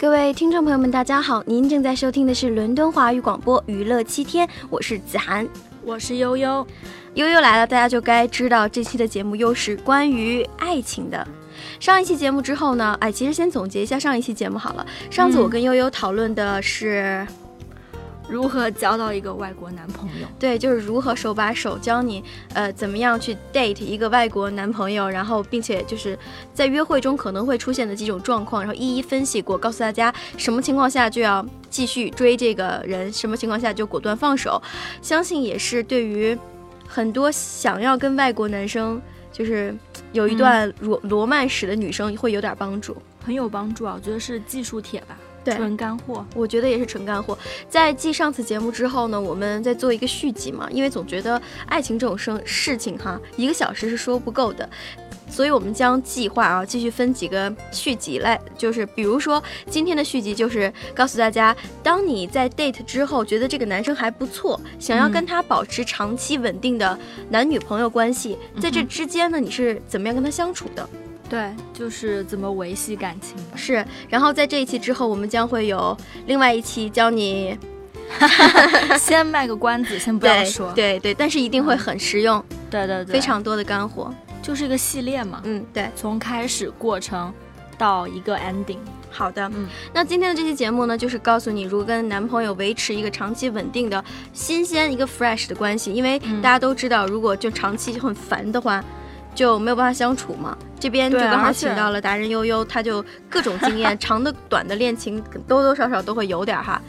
各位听众朋友们，大家好，您正在收听的是伦敦华语广播娱乐七天，我是子涵，我是悠悠，悠悠来了，大家就该知道这期的节目又是关于爱情的。上一期节目之后呢，哎，其实先总结一下上一期节目好了。上次我跟悠悠讨论的是。如何交到一个外国男朋友？对，就是如何手把手教你，呃，怎么样去 date 一个外国男朋友，然后并且就是在约会中可能会出现的几种状况，然后一一分析过，告诉大家什么情况下就要继续追这个人，什么情况下就果断放手。相信也是对于很多想要跟外国男生就是有一段罗罗曼史的女生会有点帮助，很有帮助啊！我觉得是技术帖吧。纯干货，我觉得也是纯干货。在继上次节目之后呢，我们在做一个续集嘛，因为总觉得爱情这种生事情哈，一个小时是说不够的，所以我们将计划啊继续分几个续集来，就是比如说今天的续集就是告诉大家，当你在 date 之后觉得这个男生还不错，想要跟他保持长期稳定的男女朋友关系，在这之间呢，你是怎么样跟他相处的？对，就是怎么维系感情是。然后在这一期之后，我们将会有另外一期教你，先卖个关子，先不要 说。对对，但是一定会很实用。对对对，非常多的干货，就是一个系列嘛。嗯，对，从开始过程到一个 ending。好的，嗯，那今天的这期节目呢，就是告诉你如何跟男朋友维持一个长期稳定的新鲜一个 fresh 的关系，因为大家都知道，如果就长期很烦的话。就没有办法相处嘛？这边就刚好请到了达人悠悠，他就各种经验，长的短的恋情多多少少都会有点哈，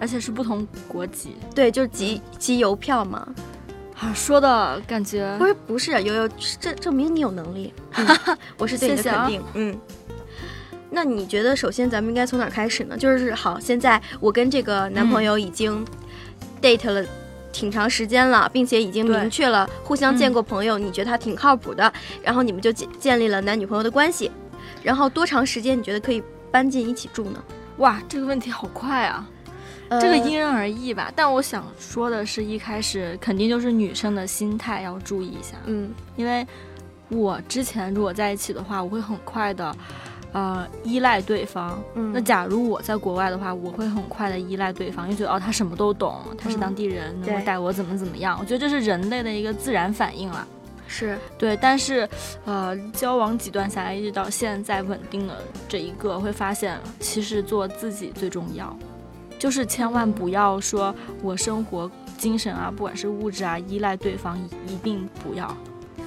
而且是不同国籍，对，就是集集邮票嘛。啊，说的感觉不是不是悠悠，这证明你有能力，我是对你的肯定。嗯，那你觉得首先咱们应该从哪开始呢？就是好，现在我跟这个男朋友已经 date 了。挺长时间了，并且已经明确了互相见过朋友，你觉得他挺靠谱的，然后你们就建建立了男女朋友的关系，然后多长时间你觉得可以搬进一起住呢？哇，这个问题好快啊！这个因人而异吧。但我想说的是一开始肯定就是女生的心态要注意一下，嗯，因为我之前如果在一起的话，我会很快的。呃，依赖对方。嗯，那假如我在国外的话，我会很快的依赖对方，因为觉得哦，他什么都懂，他是当地人，能够带我怎么怎么样。我觉得这是人类的一个自然反应了。是对，但是呃，交往几段下来，一直到现在稳定的这一个，会发现其实做自己最重要，就是千万不要说我生活、精神啊，不管是物质啊，依赖对方，一定不要。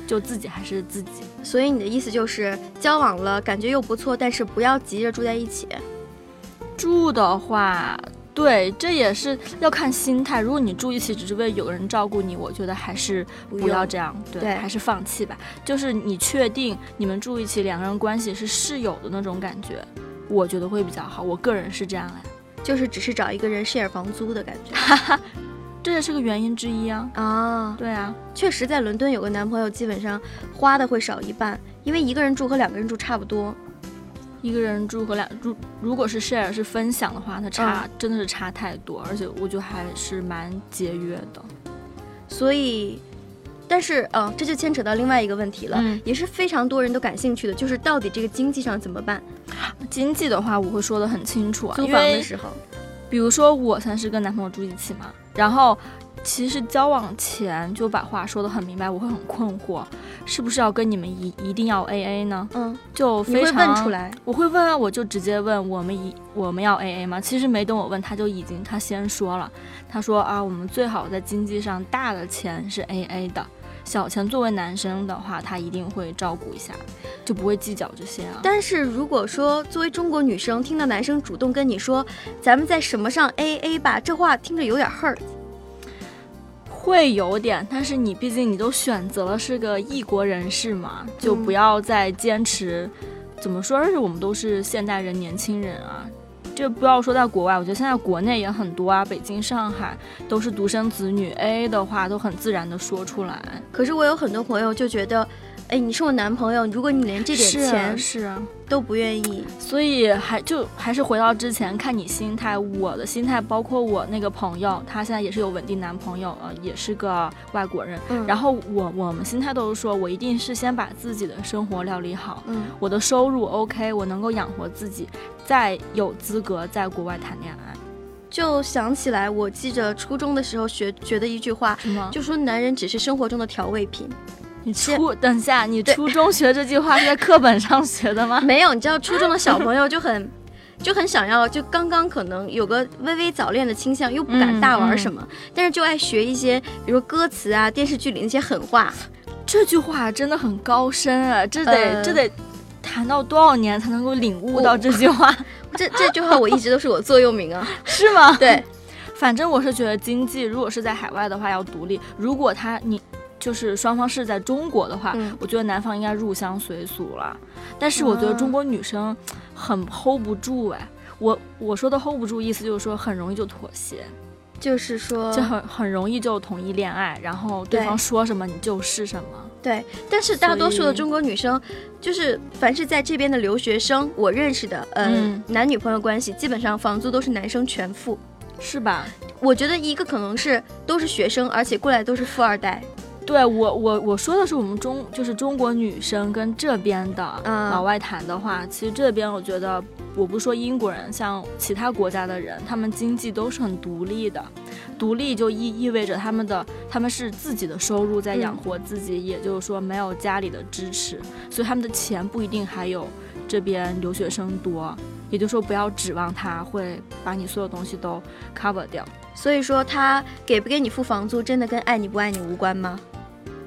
就自己还是自己，所以你的意思就是交往了，感觉又不错，但是不要急着住在一起。住的话，对，这也是要看心态。如果你住一起只是为有人照顾你，我觉得还是不要这样，对，还是放弃吧。就是你确定你们住一起，两个人关系是室友的那种感觉，我觉得会比较好。我个人是这样哎，就是只是找一个人 share 房租的感觉。这也是个原因之一啊！啊，对啊，确实，在伦敦有个男朋友，基本上花的会少一半，因为一个人住和两个人住差不多。一个人住和两住，如果是 share 是分享的话，它差真的是差太多，而且我觉得还是蛮节约的。所以，但是，嗯，这就牵扯到另外一个问题了，也是非常多人都感兴趣的，就是到底这个经济上怎么办？经济的话，我会说的很清楚啊，租房的时候。比如说，我算是跟男朋友住一起嘛，然后其实交往前就把话说得很明白，我会很困惑，是不是要跟你们一一定要 A A 呢？嗯，就非常问出来，我会问啊，我就直接问我们一我们要 A A 吗？其实没等我问，他就已经他先说了，他说啊，我们最好在经济上大的钱是 A A 的。小钱作为男生的话，他一定会照顾一下，就不会计较这些啊。但是如果说作为中国女生，听到男生主动跟你说咱们在什么上 A A 吧，这话听着有点 hurt，会有点。但是你毕竟你都选择了是个异国人士嘛，就不要再坚持。怎么说？而且我们都是现代人，年轻人啊。就不要说在国外，我觉得现在国内也很多啊，北京、上海都是独生子女，A A 的话都很自然的说出来。可是我有很多朋友就觉得，哎，你是我男朋友，如果你连这点钱是都不愿意，所以还就还是回到之前，看你心态。我的心态，包括我那个朋友，他现在也是有稳定男朋友，呃，也是个外国人。嗯，然后我我们心态都是说，我一定是先把自己的生活料理好，嗯，我的收入 OK，我能够养活自己，再有资格在国外谈恋爱。就想起来，我记着初中的时候学学的一句话，什么？就说男人只是生活中的调味品。你初等一下，你初中学这句话是在课本上学的吗？没有，你知道初中的小朋友就很就很想要，就刚刚可能有个微微早恋的倾向，又不敢大玩什么，但是就爱学一些，比如歌词啊、电视剧里那些狠话。这句话真的很高深啊，这得这得谈到多少年才能够领悟到这句话？这这句话我一直都是我座右铭啊，是吗？对，反正我是觉得经济如果是在海外的话要独立，如果他你。就是双方是在中国的话，我觉得男方应该入乡随俗了。但是我觉得中国女生很 hold 不住哎，我我说的 hold 不住意思就是说很容易就妥协，就是说就很很容易就同意恋爱，然后对方说什么你就是什么。对，但是大多数的中国女生，就是凡是在这边的留学生，我认识的，嗯，男女朋友关系基本上房租都是男生全付，是吧？我觉得一个可能是都是学生，而且过来都是富二代。对我我我说的是我们中就是中国女生跟这边的老外谈的话，其实这边我觉得我不说英国人，像其他国家的人，他们经济都是很独立的，独立就意意味着他们的他们是自己的收入在养活自己，也就是说没有家里的支持，所以他们的钱不一定还有这边留学生多，也就是说不要指望他会把你所有东西都 cover 掉。所以说他给不给你付房租，真的跟爱你不爱你无关吗？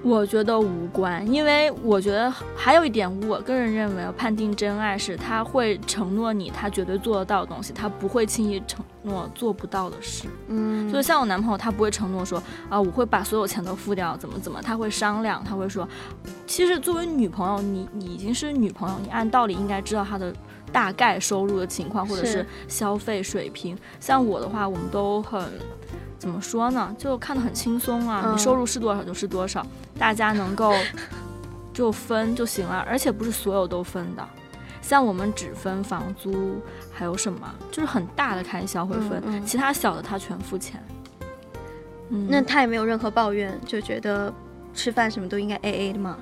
我觉得无关，因为我觉得还有一点，我个人认为判定真爱是他会承诺你他绝对做得到的东西，他不会轻易承诺做不到的事。嗯，所以像我男朋友，他不会承诺说啊我会把所有钱都付掉，怎么怎么，他会商量，他会说，其实作为女朋友，你你已经是女朋友，你按道理应该知道他的大概收入的情况或者是消费水平。像我的话，我们都很。怎么说呢？就看得很轻松啊，你收入是多少就是多少，大家能够 就分就行了，而且不是所有都分的，像我们只分房租，还有什么就是很大的开销会分，其他小的他全付钱。嗯，那他也没有任何抱怨，就觉得吃饭什么都应该 A A 的吗？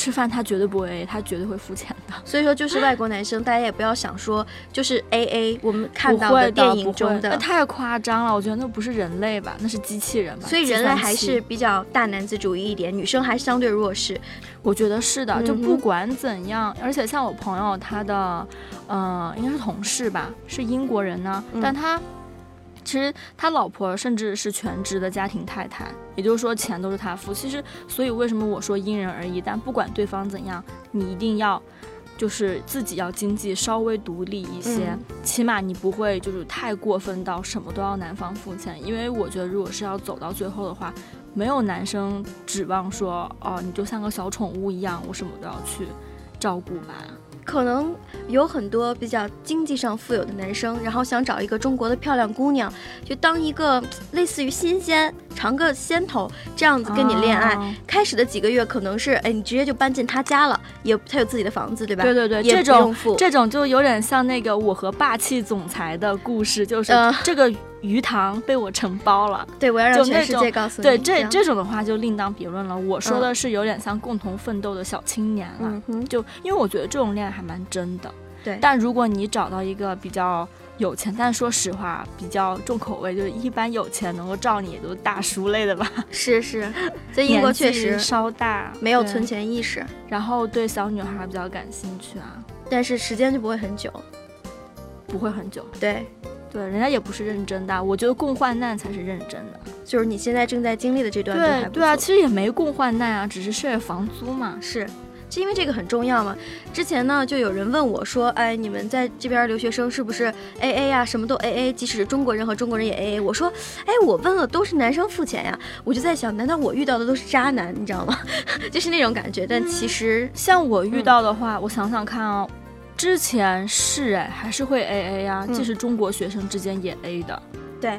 吃饭他绝对不 A，他绝对会付钱的。所以说，就是外国男生，大家也不要想说就是 A A。我们看到的电影中的那太夸张了，我觉得那不是人类吧，那是机器人吧。所以人类还是比较大男子主义一点，女生还是相对弱势。我觉得是的，就不管怎样，而且像我朋友他的，呃，应该是同事吧，是英国人呢，但他。其实他老婆甚至是全职的家庭太太，也就是说钱都是他付。其实，所以为什么我说因人而异？但不管对方怎样，你一定要就是自己要经济稍微独立一些，起码你不会就是太过分到什么都要男方付钱。因为我觉得，如果是要走到最后的话，没有男生指望说哦，你就像个小宠物一样，我什么都要去照顾吧。可能有很多比较经济上富有的男生，然后想找一个中国的漂亮姑娘，就当一个类似于新鲜，尝个鲜头这样子跟你恋爱。开始的几个月可能是，哎，你直接就搬进他家了，也他有自己的房子，对吧？对对对，这种这种就有点像那个我和霸气总裁的故事，就是这个。鱼塘被我承包了，对，我要让全世界告诉你。对，这这种的话就另当别论了。我说的是有点像共同奋斗的小青年了，就因为我觉得这种恋爱还蛮真的。对，但如果你找到一个比较有钱，但说实话比较重口味，就是一般有钱能够罩你也都大叔类的吧。是是，在英国确实稍大，没有存钱意识，然后对小女孩比较感兴趣啊，但是时间就不会很久，不会很久。对。对，人家也不是认真的，我觉得共患难才是认真的。就是你现在正在经历的这段，对对啊，其实也没共患难啊，只是 share 房租嘛。是，是因为这个很重要嘛。之前呢，就有人问我说，哎，你们在这边留学生是不是 A A 呀？什么都 A A，即使中国人和中国人也 A A。我说，哎，我问了，都是男生付钱呀。我就在想，难道我遇到的都是渣男？你知道吗？就是那种感觉。但其实像我遇到的话，我想想看啊。之前是哎，还是会 A A 呀，即使中国学生之间也 A 的。对，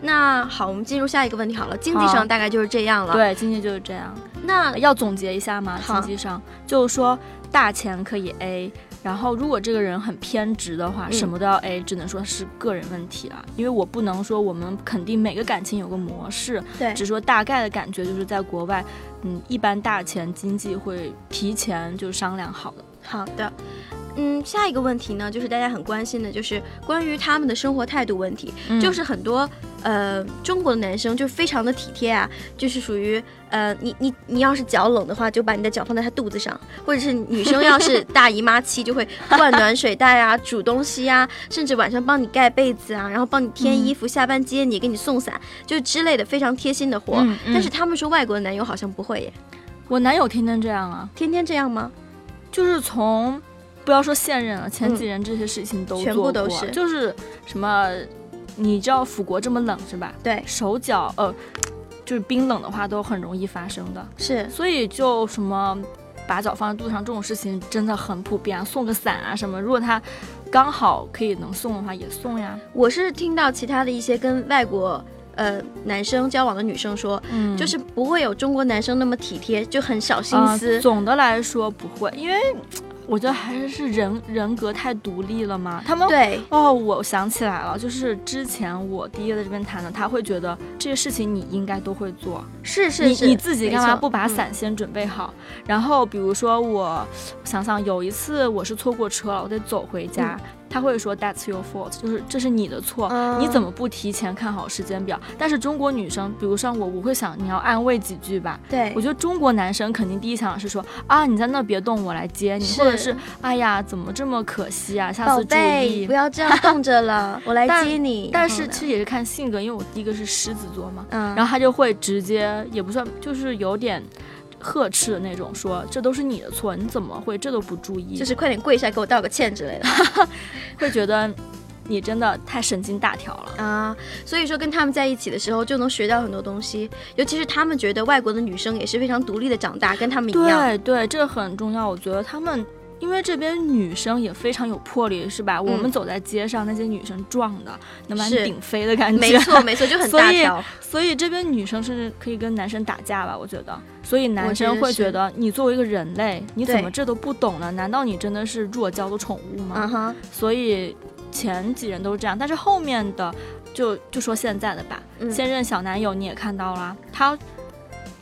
那好，我们进入下一个问题好了，经济上大概就是这样了。对，经济就是这样。那要总结一下吗？经济上就是说大钱可以 A。然后，如果这个人很偏执的话，什么都要 A，只能说是个人问题了。因为我不能说我们肯定每个感情有个模式，对，只说大概的感觉就是在国外，嗯，一般大钱经济会提前就商量好的。好的。嗯，下一个问题呢，就是大家很关心的，就是关于他们的生活态度问题。就是很多呃中国的男生就非常的体贴啊，就是属于呃你你你要是脚冷的话，就把你的脚放在他肚子上，或者是女生要是大姨妈期，就会灌暖水袋啊，煮东西啊，甚至晚上帮你盖被子啊，然后帮你添衣服，下班接你，给你送伞，就之类的非常贴心的活。但是他们说外国的男友好像不会耶。我男友天天这样啊？天天这样吗？就是从。不要说现任了，前几任这些事情都做过，就是什么，你知道辅国这么冷是吧？对，手脚呃，就是冰冷的话都很容易发生的，是，所以就什么把脚放在肚子上这种事情真的很普遍，送个伞啊什么，如果他刚好可以能送的话也送呀。我是听到其他的一些跟外国呃男生交往的女生说，嗯，就是不会有中国男生那么体贴，就很小心思。总的来说不会，因为。我觉得还是是人人格太独立了嘛。他们对哦，我想起来了，就是之前我第一在这边谈的，他会觉得这些事情你应该都会做。是是是，你你自己干嘛不把伞先准备好？然后比如说我想想，有一次我是错过车了，我得走回家。他会说 That's your fault，就是这是你的错，你怎么不提前看好时间表？但是中国女生，比如像我，我会想你要安慰几句吧。对，我觉得中国男生肯定第一想是说啊，你在那别动，我来接你，或者是哎呀，怎么这么可惜啊？下次注意，不要这样冻着了，我来接你。但是其实也是看性格，因为我第一个是狮子座嘛，然后他就会直接也不算，就是有点。呵斥的那种，说这都是你的错，你怎么会这都不注意？就是快点跪下给我道个歉之类的，会觉得你真的太神经大条了啊！所以说跟他们在一起的时候就能学到很多东西，尤其是他们觉得外国的女生也是非常独立的长大，跟他们一样。对对，这个很重要。我觉得他们。因为这边女生也非常有魄力，是吧？我们走在街上，那些女生壮的能把你顶飞的感觉，没错没错，就很大条。所以这边女生甚至可以跟男生打架吧？我觉得。所以男生会觉得，你作为一个人类，你怎么这都不懂呢？难道你真的是弱娇的宠物吗？嗯哼。所以前几人都是这样，但是后面的，就就说现在的吧，现任小男友你也看到了，他。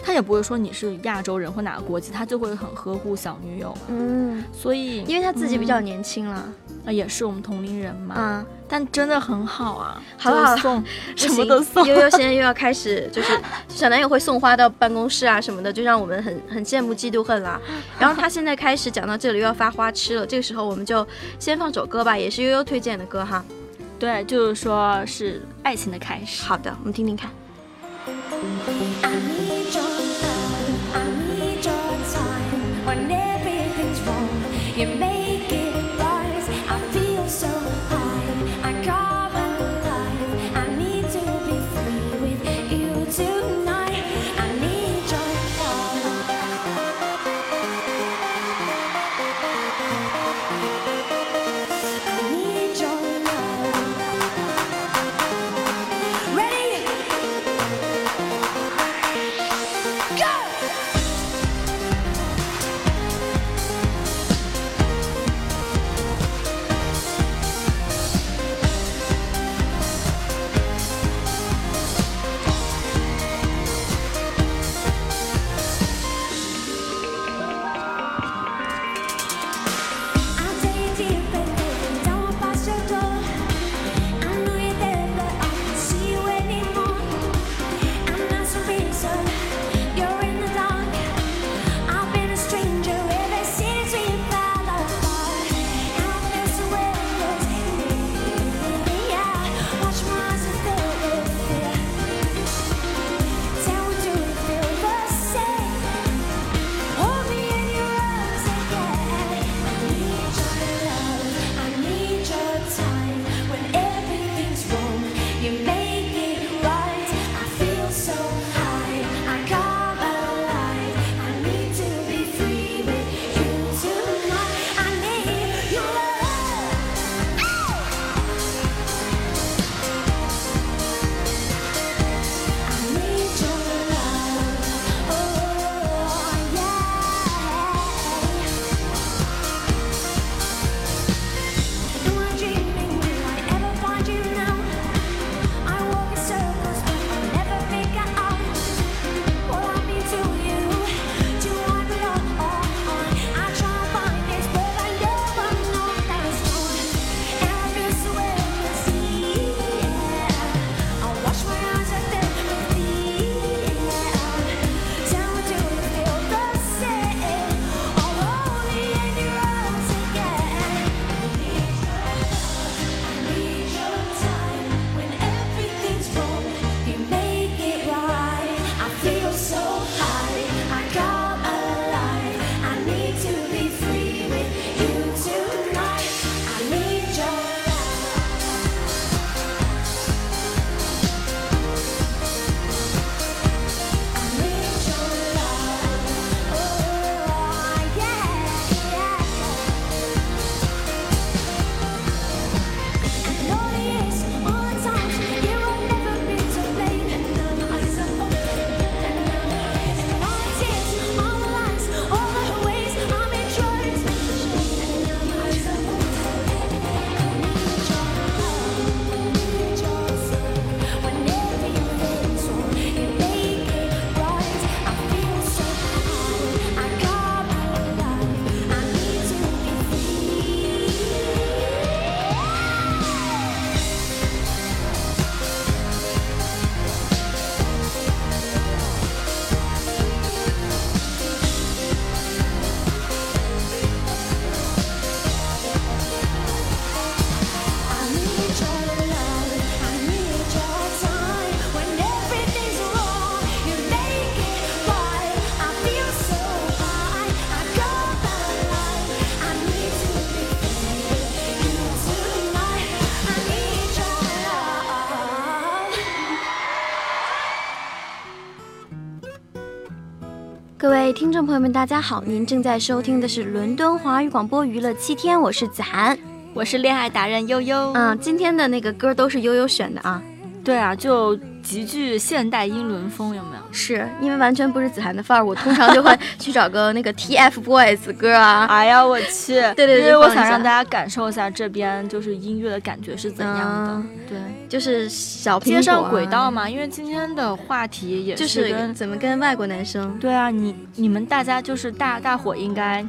他也不会说你是亚洲人或哪个国籍，他就会很呵护小女友。嗯，所以因为他自己比较年轻了，啊，也是我们同龄人嘛。嗯，但真的很好啊，好好送，什么都送。悠悠现在又要开始，就是小男友会送花到办公室啊什么的，就让我们很很羡慕嫉妒恨啦。然后他现在开始讲到这里又要发花痴了，这个时候我们就先放首歌吧，也是悠悠推荐的歌哈。对，就是说是爱情的开始。好的，我们听听看。You made 各位听众朋友们，大家好，您正在收听的是伦敦华语广播娱乐七天，我是子涵，我是恋爱达人悠悠。嗯，今天的那个歌都是悠悠选的啊。对啊，就极具现代英伦风，有没有？是因为完全不是子涵的范儿，我通常就会去找个那个 TFBOYS 歌啊。哎呀，我去！对对对，因为我想让大家感受一下这边就是音乐的感觉是怎样的。对，就是小接上轨道嘛。因为今天的话题也是跟怎么跟外国男生。对啊，你你们大家就是大大伙应该。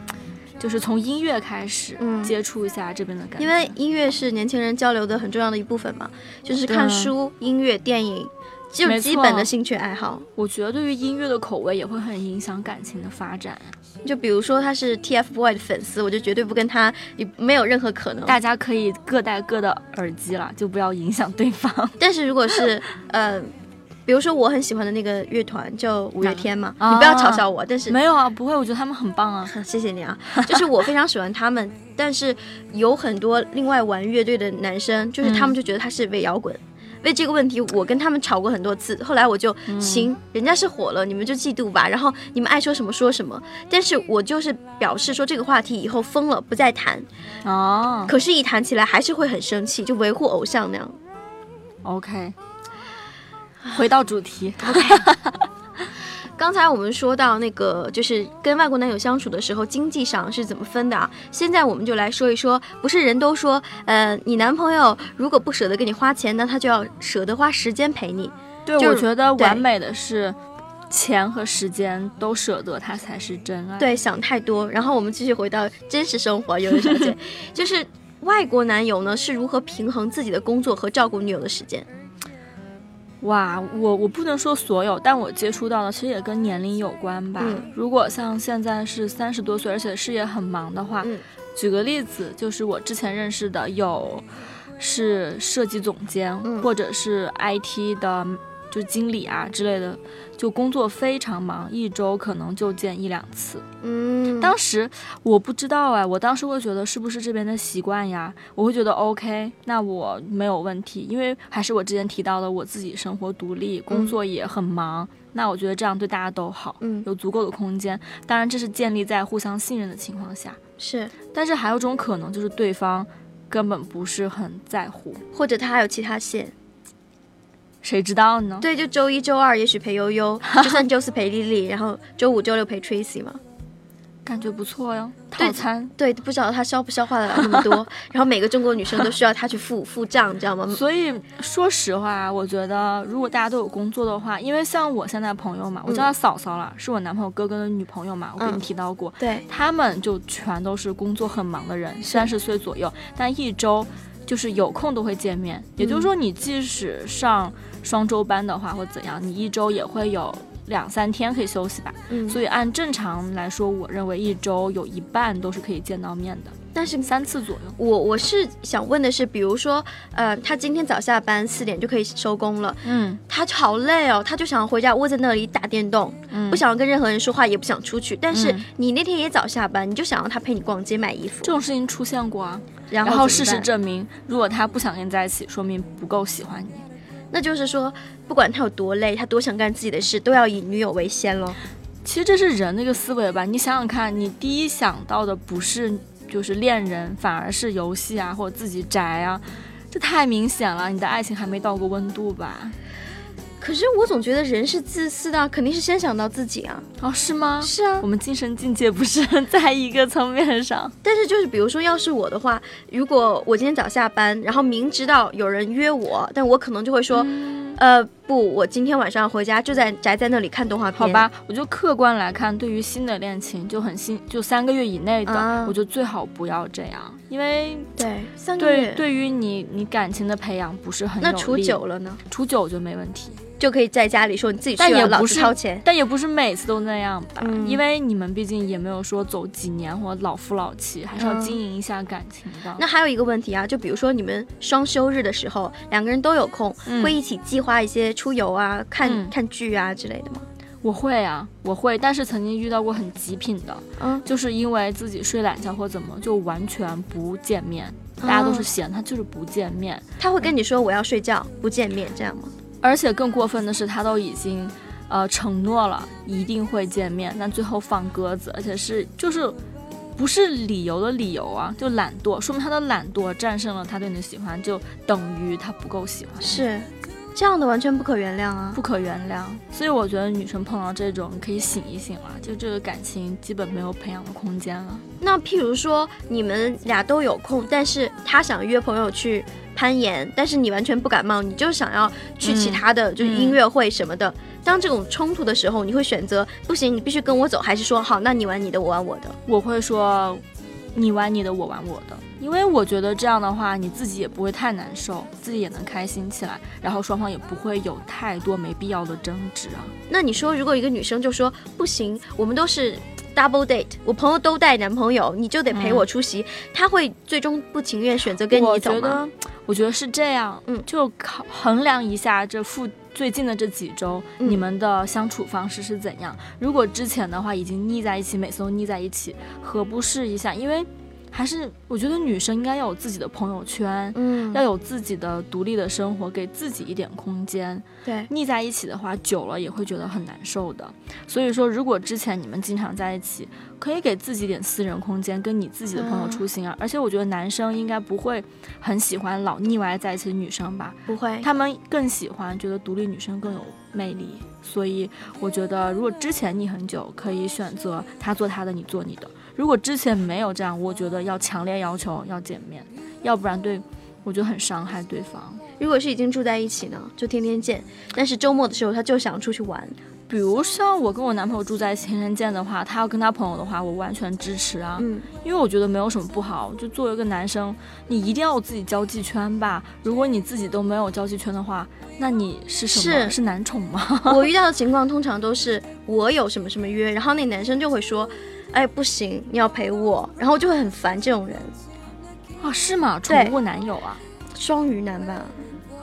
就是从音乐开始接触一下这边的感觉，因为音乐是年轻人交流的很重要的一部分嘛。就是看书、音乐、电影，就是基本的兴趣爱好。我觉得对于音乐的口味也会很影响感情的发展。就比如说他是 TFBOY 的粉丝，我就绝对不跟他，没有任何可能。大家可以各戴各的耳机了，就不要影响对方。但是如果是呃。比如说我很喜欢的那个乐团叫五月天嘛，你不要嘲笑我，但是没有啊，不会，我觉得他们很棒啊，谢谢你啊，就是我非常喜欢他们，但是有很多另外玩乐队的男生，就是他们就觉得他是伪摇滚，为这个问题我跟他们吵过很多次，后来我就行，人家是火了，你们就嫉妒吧，然后你们爱说什么说什么，但是我就是表示说这个话题以后封了，不再谈，哦，可是，一谈起来还是会很生气，就维护偶像那样，OK。回到主题，刚才我们说到那个，就是跟外国男友相处的时候，经济上是怎么分的啊？现在我们就来说一说，不是人都说，呃，你男朋友如果不舍得给你花钱，那他就要舍得花时间陪你。对，我觉得完美的是钱和时间都舍得，他才是真爱。对，想太多。然后我们继续回到真实生活，有的小姐，就是外国男友呢是如何平衡自己的工作和照顾女友的时间？哇，我我不能说所有，但我接触到的其实也跟年龄有关吧。如果像现在是三十多岁，而且事业很忙的话，举个例子，就是我之前认识的有是设计总监，或者是 IT 的。就经理啊之类的，就工作非常忙，一周可能就见一两次。嗯，当时我不知道哎，我当时会觉得是不是这边的习惯呀？我会觉得 OK，那我没有问题，因为还是我之前提到的，我自己生活独立，工作也很忙。那我觉得这样对大家都好，嗯，有足够的空间。当然，这是建立在互相信任的情况下。是，但是还有种可能，就是对方根本不是很在乎，或者他还有其他线。谁知道呢？对，就周一、周二也许陪悠悠，就算周四陪丽丽，然后周五、周六陪 Tracy 嘛，感觉不错哟。套餐对，不知道他消不消化得了那么多，然后每个中国女生都需要他去付付账，你知道吗？所以说实话，我觉得如果大家都有工作的话，因为像我现在朋友嘛，我叫她嫂嫂了，是我男朋友哥哥的女朋友嘛，我跟你提到过，对，他们就全都是工作很忙的人，三十岁左右，但一周就是有空都会见面，也就是说你即使上。双周班的话或怎样，你一周也会有两三天可以休息吧。嗯，所以按正常来说，我认为一周有一半都是可以见到面的，但是三次左右。我我是想问的是，比如说，呃，他今天早下班四点就可以收工了，嗯，他好累哦，他就想回家窝在那里打电动，嗯，不想要跟任何人说话，也不想出去。但是你那天也早下班，你就想让他陪你逛街买衣服，这种事情出现过啊。然后事实证明，如果他不想跟你在一起，说明不够喜欢你。那就是说，不管他有多累，他多想干自己的事，都要以女友为先喽。其实这是人的一个思维吧。你想想看，你第一想到的不是就是恋人，反而是游戏啊，或者自己宅啊，这太明显了。你的爱情还没到过温度吧？可是我总觉得人是自私的，肯定是先想到自己啊。哦，是吗？是啊，我们精神境界不是在一个层面上。但是就是比如说，要是我的话，如果我今天早下班，然后明知道有人约我，但我可能就会说，呃，不，我今天晚上回家就在宅在那里看动画片。好吧，我就客观来看，对于新的恋情就很新，就三个月以内的，我就最好不要这样，因为对三个月对于你你感情的培养不是很那处久了呢？处久就没问题。就可以在家里说你自己去了，老子掏钱。但也不是每次都那样吧，因为你们毕竟也没有说走几年或老夫老妻，还是要经营一下感情的。那还有一个问题啊，就比如说你们双休日的时候，两个人都有空，会一起计划一些出游啊、看看剧啊之类的吗？我会啊，我会，但是曾经遇到过很极品的，嗯，就是因为自己睡懒觉或怎么，就完全不见面，大家都是闲，他就是不见面。他会跟你说我要睡觉，不见面，这样吗？而且更过分的是，他都已经，呃承诺了一定会见面，但最后放鸽子，而且是就是不是理由的理由啊，就懒惰，说明他的懒惰战胜了他对你的喜欢，就等于他不够喜欢。是。这样的完全不可原谅啊，不可原谅。所以我觉得女生碰到这种可以醒一醒了，就这个感情基本没有培养的空间了。那譬如说你们俩都有空，但是他想约朋友去攀岩，但是你完全不感冒，你就想要去其他的就是音乐会什么的。当这种冲突的时候，你会选择不行，你必须跟我走，还是说好，那你玩你的，我玩我的？我会说，你玩你的，我玩我的。因为我觉得这样的话，你自己也不会太难受，自己也能开心起来，然后双方也不会有太多没必要的争执啊。那你说，如果一个女生就说不行，我们都是 double date，我朋友都带男朋友，你就得陪我出席，她会最终不情愿选择跟你走吗？我觉得，我觉得是这样，嗯，就考衡量一下这附最近的这几周你们的相处方式是怎样。如果之前的话已经腻在一起，每次都腻在一起，何不试一下？因为。还是我觉得女生应该要有自己的朋友圈，嗯，要有自己的独立的生活，给自己一点空间。对，腻在一起的话，久了也会觉得很难受的。所以说，如果之前你们经常在一起，可以给自己点私人空间，跟你自己的朋友出行啊。而且我觉得男生应该不会很喜欢老腻歪在一起的女生吧？不会，他们更喜欢觉得独立女生更有魅力。所以我觉得，如果之前腻很久，可以选择他做他的，你做你的。如果之前没有这样，我觉得要强烈要求要见面，要不然对我觉得很伤害对方。如果是已经住在一起呢，就天天见，但是周末的时候他就想出去玩。比如像我跟我男朋友住在一起天天见的话，他要跟他朋友的话，我完全支持啊。嗯，因为我觉得没有什么不好。就作为一个男生，你一定要有自己交际圈吧。如果你自己都没有交际圈的话，那你是什么？是男宠吗？我遇到的情况通常都是我有什么什么约，然后那男生就会说。哎，不行，你要陪我，然后就会很烦这种人，啊，是吗？宠物男友啊，双鱼男吧。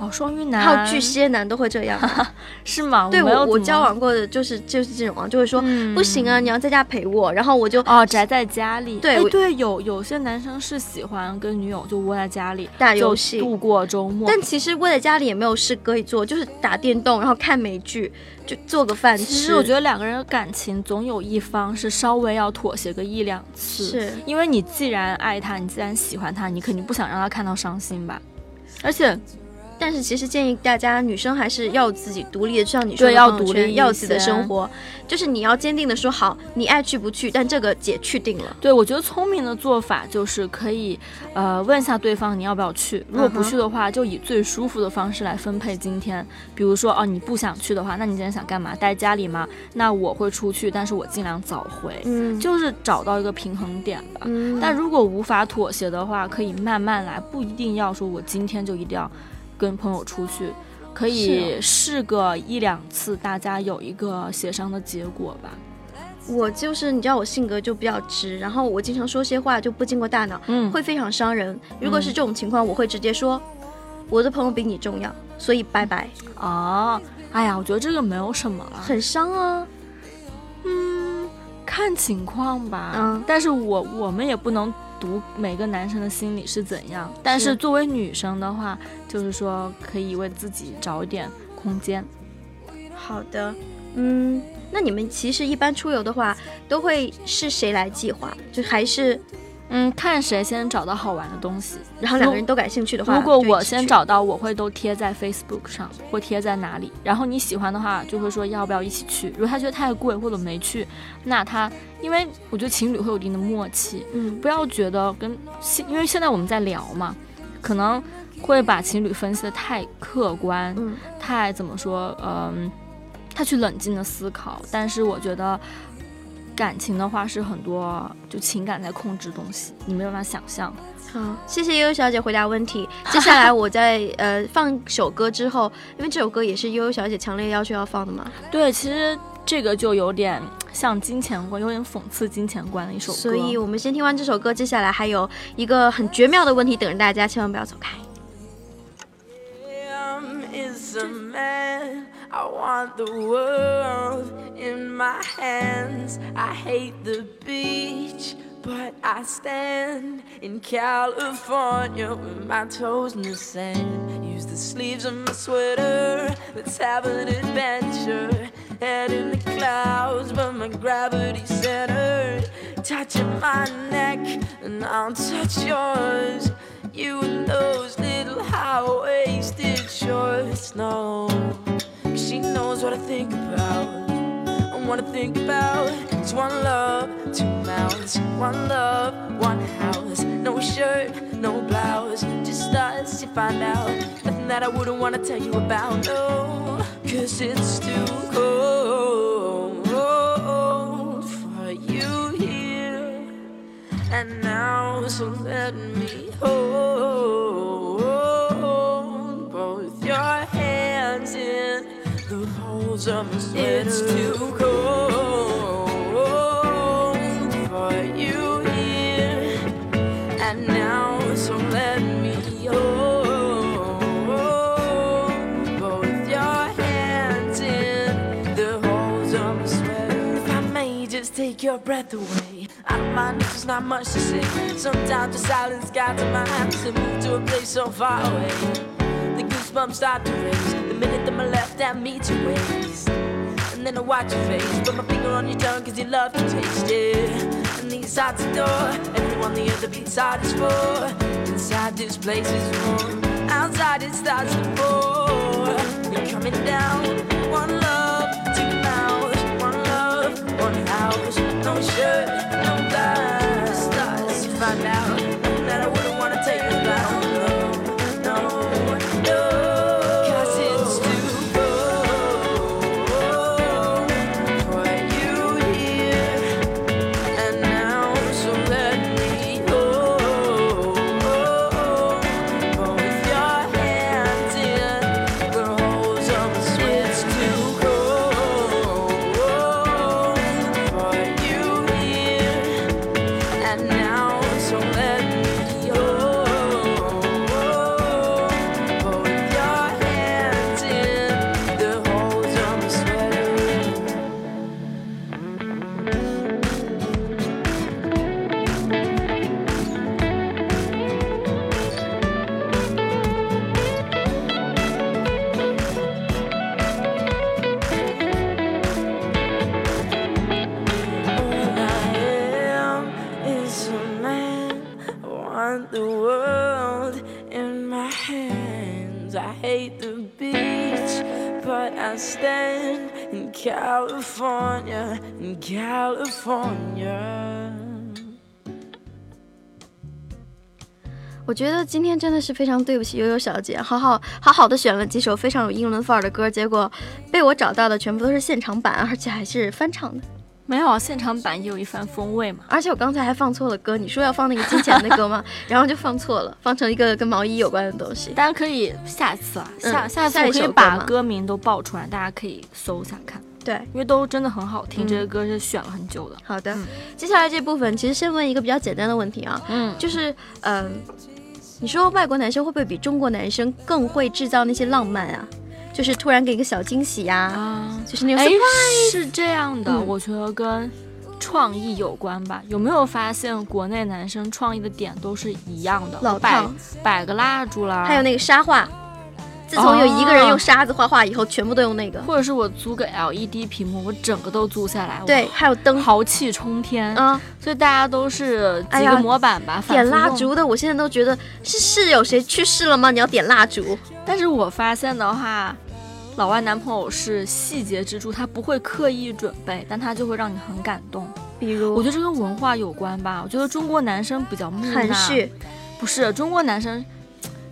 哦，双鱼男还有巨蟹男都会这样，是吗？对我我交往过的就是就是这种啊，就会说不行啊，你要在家陪我，然后我就哦宅在家里。对对，有有些男生是喜欢跟女友就窝在家里打游戏度过周末，但其实窝在家里也没有事可以做，就是打电动，然后看美剧，就做个饭吃。其实我觉得两个人的感情总有一方是稍微要妥协个一两次，是因为你既然爱他，你既然喜欢他，你肯定不想让他看到伤心吧，而且。但是其实建议大家，女生还是要自己独立的，像你说的要独立，要自己的生活，就是你要坚定的说好，你爱去不去，但这个姐去定了。对，我觉得聪明的做法就是可以，呃，问一下对方你要不要去，如果不去的话，就以最舒服的方式来分配今天。比如说，哦，你不想去的话，那你今天想干嘛？待家里吗？那我会出去，但是我尽量早回，嗯，就是找到一个平衡点吧。嗯，但如果无法妥协的话，可以慢慢来，不一定要说我今天就一定要。跟朋友出去，可以试个一两次，大家有一个协商的结果吧。我就是你知道我性格就比较直，然后我经常说些话就不经过大脑，嗯，会非常伤人。如果是这种情况，我会直接说，我的朋友比你重要，所以拜拜。哦，哎呀，我觉得这个没有什么了，很伤啊。嗯，看情况吧。嗯，但是我我们也不能。读每个男生的心理是怎样，但是作为女生的话，就是说可以为自己找一点空间。好的，嗯，那你们其实一般出游的话，都会是谁来计划？就还是？嗯，看谁先找到好玩的东西，然后两个人都感兴趣的话，如果我先找到，我会都贴在 Facebook 上，或贴在哪里。然后你喜欢的话，就会说要不要一起去。如果他觉得太贵或者没去，那他因为我觉得情侣会有一定的默契，嗯，不要觉得跟现，因为现在我们在聊嘛，可能会把情侣分析的太客观，嗯，太怎么说，嗯，他去冷静的思考。但是我觉得。感情的话是很多，就情感在控制东西，你没有办法想象。好，谢谢悠悠小姐回答问题。接下来我在呃放首歌之后，因为这首歌也是悠悠小姐强烈要求要放的嘛。对，其实这个就有点像金钱观，有点讽刺金钱观的一首歌。所以我们先听完这首歌，接下来还有一个很绝妙的问题等着大家，千万不要走开。I want the world in my hands. I hate the beach, but I stand in California with my toes in the sand. Use the sleeves of my sweater. Let's have an adventure. head in the clouds, but my gravity's centered. Touching my neck, and I'll touch yours. You and those little high-waisted shorts, no. She knows what I think about. And what I think about is one love, two mouths, one love, one house. No shirt, no blouse, just us. You find out nothing that I wouldn't wanna tell you about. No, cause it's too cold for you here and now. So let me hold both your hands in of my sweater. It's too cold for you here and now. So let me hold both your hands in the holes of my sweater. If I may just take your breath away. I don't mind if there's not much to say. Sometimes the silence guides my hands to move to a place so far away. Goosebumps start to raise the minute that my left hand meets your waist. And then I watch your face, put my finger on your tongue cause you love to taste it. And the inside's the door, everyone the other beats side is for. Inside this place is warm, outside it starts to pour. You're coming down, one love, two mouths, one love, one house, no shirt, 觉得今天真的是非常对不起悠悠小姐，好好好好的选了几首非常有英伦范儿的歌，结果被我找到的全部都是现场版，而且还是翻唱的。没有啊，现场版也有一番风味嘛。而且我刚才还放错了歌，你说要放那个金钱的歌吗？然后就放错了，放成一个跟毛衣有关的东西。大家可以下次啊，嗯下下次我可以把歌名都报出来，大家可以搜一下看，对，因为都真的很好听。嗯这个歌是选了很久的。好的，嗯接下来这部分其实先问一个比较简单的问题啊，嗯，就是嗯、你说外国男生会不会比中国男生更会制造那些浪漫啊？就是突然给一个小惊喜呀、啊，就是那种是这样的，嗯我觉得跟创意有关吧。有没有发现国内男生创意的点都是一样的？老摆，摆个蜡烛啦，还有那个沙画。自从有一个人用沙子画画以后，全部都用那个。或者是我租个 LED 屏幕，我整个都租下来，对，还有灯，豪气冲天。啊，所以大家都是几个模板吧，反点。蜡烛的，我现在都觉得是是有谁去世了吗？你要点蜡烛，但是我发现的话，老外男朋友是细节之处，他不会刻意准备，但他就会让你很感动。比如我觉得这跟文化有关吧。我觉得中国男生比较木讷，含蓄，不是中国男生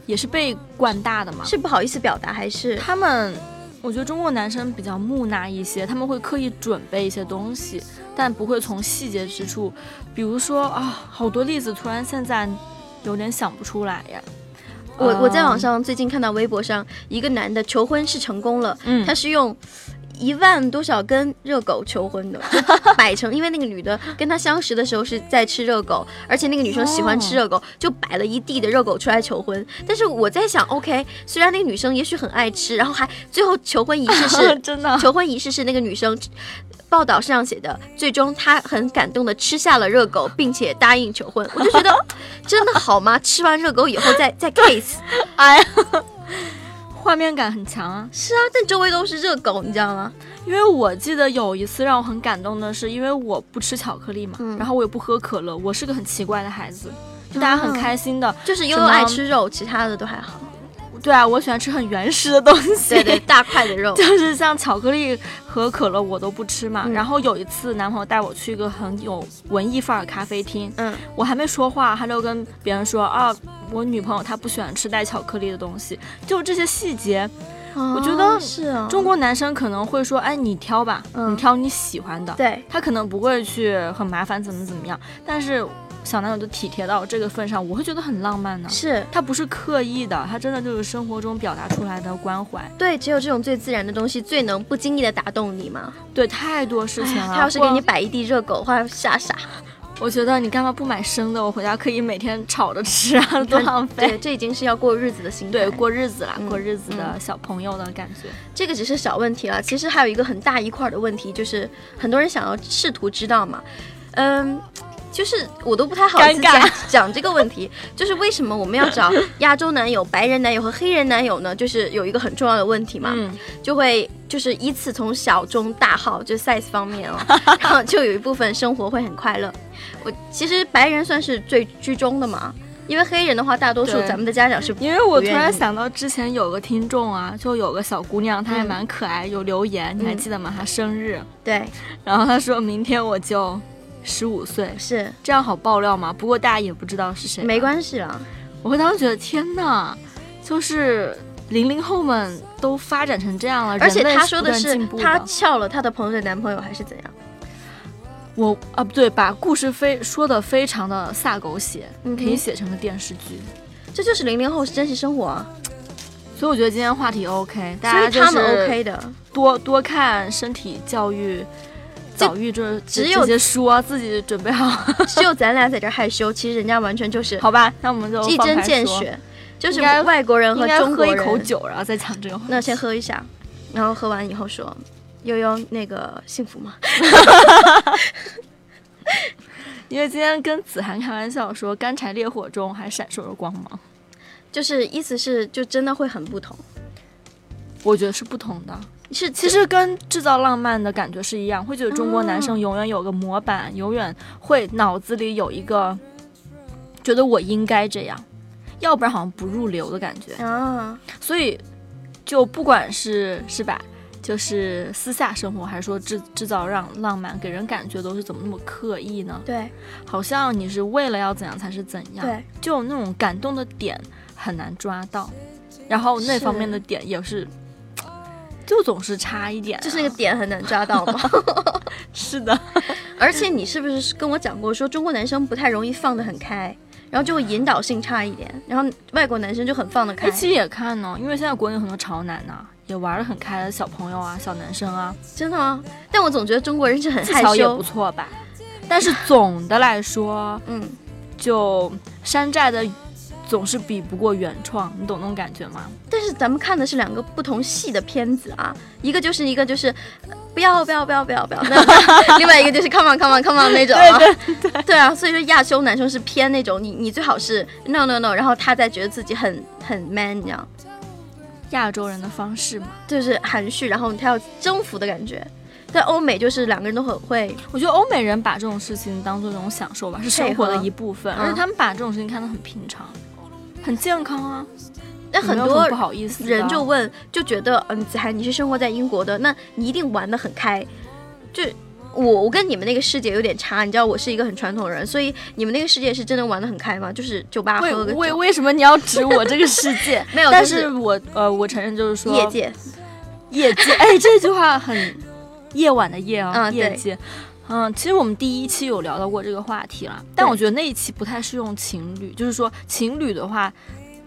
也是被惯大的嘛。是不好意思表达还是？他们，我觉得中国男生比较木讷一些，他们会刻意准备一些东西，但不会从细节之处，比如说啊，好多例子，突然现在有点想不出来呀。我我在网嗯，上最近看到微博上一个男的求婚是成功了，嗯他是用一万多少根热狗求婚的，就摆成，因为那个女的跟他相识的时候是在吃热狗，而且那个女生喜欢吃热狗，就摆了一地的热狗出来求婚。但是我在想，OK，虽然那个女生也许很爱吃，然后还最后求婚仪式是 真的求婚仪式是那个女生。报道上写的，最终她很感动的吃下了热狗，并且答应求婚。我就觉得，真的好吗？吃完热狗以后再再 kiss，哎呀，画面感很强啊。是啊，但周围都是热狗，你知道吗？因为我记得有一次让我很感动的是，因为我不吃巧克力嘛，嗯然后我也不喝可乐，我是个很奇怪的孩子，就大家很开心的。就是悠悠爱吃肉，其他的都还好。对啊，我喜欢吃很原始的东西。对对，大块的肉。就是像巧克力和可乐我都不吃嘛。嗯然后有一次，男朋友带我去一个很有文艺范儿的咖啡厅，嗯，我还没说话，他就跟别人说啊，我女朋友她不喜欢吃带巧克力的东西。就这些细节，我觉得是啊，中国男生可能会说，哎，你挑吧，嗯你挑你喜欢的。对他可能不会去很麻烦怎么怎么样，但是小男友就体贴到这个份上，我会觉得很浪漫呢。是。他不是刻意的，他真的就是生活中表达出来的关怀。对，只有这种最自然的东西，最能不经意的打动你嘛。对，太多事情了。他要是给你摆一地热狗，话吓傻。我觉得你干嘛不买生的？我回家可以每天炒着吃啊，多浪费。对，这已经是要过日子的心态。对，过日子啦，嗯过日子的小朋友的感觉。这个只是小问题了，其实还有一个很大一块儿的问题，就是很多人想要试图知道嘛，嗯。就是我都不太好意思讲 讲这个问题，就是为什么我们要找 亚洲男友、白人男友和黑人男友呢？就是有一个很重要的问题嘛，嗯，就会就是依次从小中大号，就 size 方面哦，然后就有一部分生活会很快乐。我其实白人算是最居中的嘛，因为黑人的话，大多数咱们的家长是因为我突然想到之前有个听众啊，就有个小姑娘，她还嗯蛮可爱，有留言，你还嗯。记得吗？她生日，对。然后她说明天我就十五岁，是这样好爆料吗？不过大家也不知道是谁，没关系啊。我会当时觉得天呐，就是零零后们都发展成这样了，而且他说的是他撬了他的朋友的男朋友还是怎样？我啊不对，把故事非说的非常的撒狗血，嗯可以写成个电视剧。这就是零零后是真实生活啊，所以我觉得今天话题 OK，大所家他们是 OK 的。多多看身体教育。这早遇这这只有这些书啊，自己准备好，只有咱俩在这害羞，其实人家完全就是好吧？那我们就一针见血，就是外国人和中国人。喝一口酒，然后再讲这个话。那先喝一下，然后喝完以后说，悠悠那个幸福吗？因为今天跟子涵开玩笑说，干柴烈火中还闪烁着光芒，就是意思是就真的会很不同，我觉得是不同的。是其实跟制造浪漫的感觉是一样，会觉得中国男生永远有个模板，永远会脑子里有一个觉得我应该这样，要不然好像不入流的感觉。啊，所以就不管是是吧，就是私下生活，还是说制制造让浪漫，给人感觉都是怎么那么刻意呢？对好像你是为了要怎样才是怎样，对，就那种感动的点很难抓到，然后那方面的点也是。就总是差一点啊、就是那个点很难抓到吗。是的，而且你是不是跟我讲过，说中国男生不太容易放得很开，然后就会引导性差一点，然后外国男生就很放得开哎，。其实也看呢，因为现在国内有很多潮男呐、也玩的很开的小朋友啊、小男生啊，真的吗？但我总觉得中国人是很害技巧也不。错吧。但是总的来说，嗯，就山寨的总是比不过原创，你懂那种感觉吗？但是咱们看的是两个不同系的片子啊，一个就是一个就是。不要不要不要不要不要！另外一个就是 come on come on come on 那种啊，对对对啊，所以说亚洲男生是偏那种你你最好是 no no no，然后他再觉得自己很很 man，这样，亚洲人的方式嘛，就是含蓄，然后他要征服的感觉。在欧美就是两个人都很会，我觉得欧美人把这种事情当做一种享受吧，是生活的一部分，而且他们把这种事情看得很平常，很健康啊。那很多不好意思人就问，就觉得嗯，子涵你是生活在英国的，那你一定玩的很开。就我我跟你们那个世界有点差，你知道我是一个很传统人，所以你们那个世界是真的玩的很开吗？就是酒吧为喝个，为为什么你要指我这个世界？没有，但是我呃，我承认就是说业界，业界，哎，这句话很夜晚的夜啊，嗯对业界。嗯，其实我们第一期有聊到过这个话题了，但我觉得那一期不太适用情侣，就是说情侣的话，